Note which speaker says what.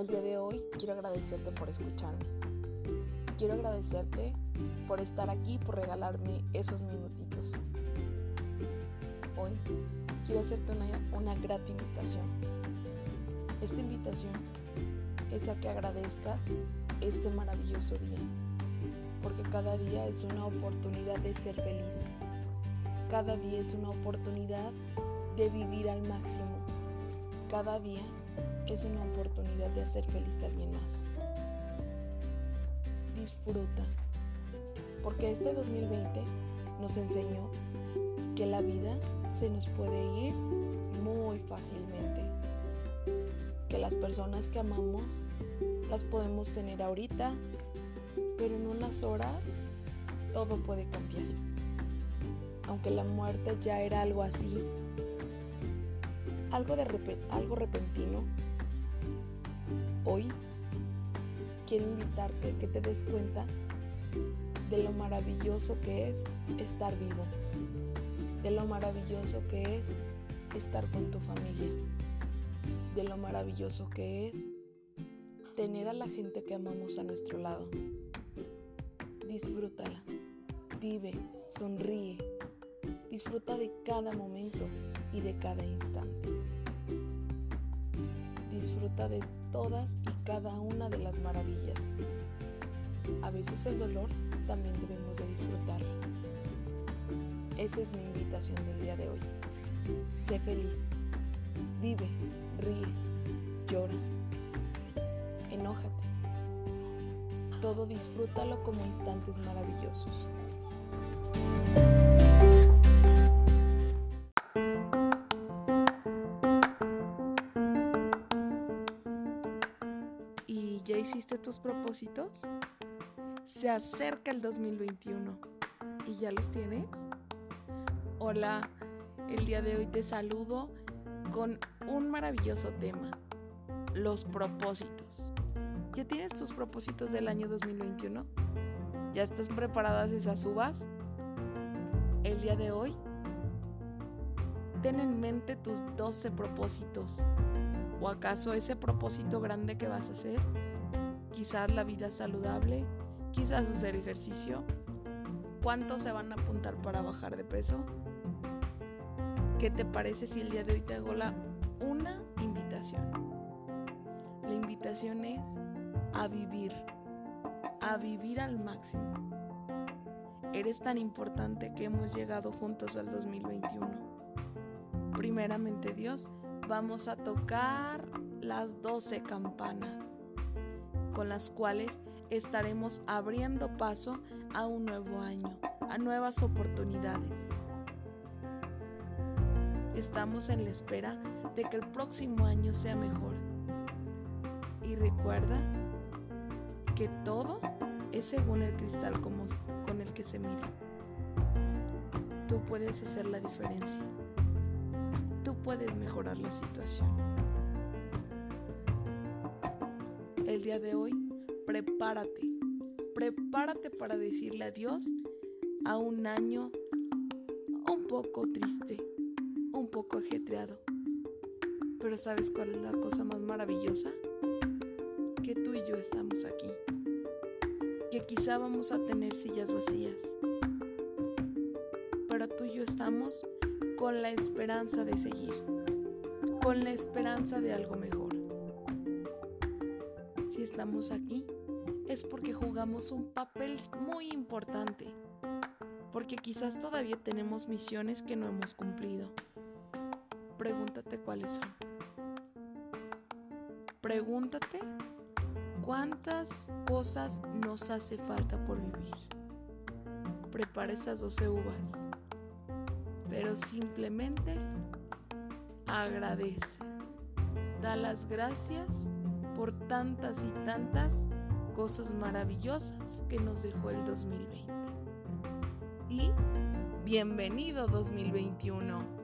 Speaker 1: El día de hoy quiero agradecerte por escucharme. Quiero agradecerte por estar aquí, por regalarme esos minutitos. Hoy quiero hacerte una, una grata invitación. Esta invitación es a que agradezcas este maravilloso día, porque cada día es una oportunidad de ser feliz. Cada día es una oportunidad de vivir al máximo. Cada día es una oportunidad de hacer feliz a alguien más. Disfruta, porque este 2020 nos enseñó que la vida se nos puede ir muy fácilmente, que las personas que amamos las podemos tener ahorita, pero en unas horas todo puede cambiar. Aunque la muerte ya era algo así, algo, de algo repentino, Hoy quiero invitarte a que te des cuenta de lo maravilloso que es estar vivo, de lo maravilloso que es estar con tu familia, de lo maravilloso que es tener a la gente que amamos a nuestro lado. Disfrútala, vive, sonríe, disfruta de cada momento y de cada instante. Disfruta de todas y cada una de las maravillas. A veces el dolor también debemos de disfrutarlo. Esa es mi invitación del día de hoy. Sé feliz, vive, ríe, llora, enójate. Todo disfrútalo como instantes maravillosos. ¿Ya hiciste tus propósitos? Se acerca el 2021 y ya los tienes. Hola, el día de hoy te saludo con un maravilloso tema, los propósitos. ¿Ya tienes tus propósitos del año 2021? ¿Ya estás preparadas esas uvas? El día de hoy, ten en mente tus 12 propósitos. ¿O acaso ese propósito grande que vas a hacer? Quizás la vida saludable, quizás hacer ejercicio. ¿Cuántos se van a apuntar para bajar de peso? ¿Qué te parece si el día de hoy te hago la, una invitación? La invitación es a vivir, a vivir al máximo. Eres tan importante que hemos llegado juntos al 2021. Primeramente Dios, vamos a tocar las 12 campanas con las cuales estaremos abriendo paso a un nuevo año, a nuevas oportunidades. Estamos en la espera de que el próximo año sea mejor. Y recuerda que todo es según el cristal con el que se mira. Tú puedes hacer la diferencia. Tú puedes mejorar la situación. El día de hoy, prepárate. Prepárate para decirle adiós a un año un poco triste, un poco ajetreado. Pero ¿sabes cuál es la cosa más maravillosa? Que tú y yo estamos aquí. Que quizá vamos a tener sillas vacías. Pero tú y yo estamos con la esperanza de seguir. Con la esperanza de algo mejor estamos aquí es porque jugamos un papel muy importante, porque quizás todavía tenemos misiones que no hemos cumplido. Pregúntate cuáles son. Pregúntate cuántas cosas nos hace falta por vivir. Prepara esas 12 uvas, pero simplemente agradece. Da las gracias por tantas y tantas cosas maravillosas que nos dejó el 2020. Y bienvenido 2021.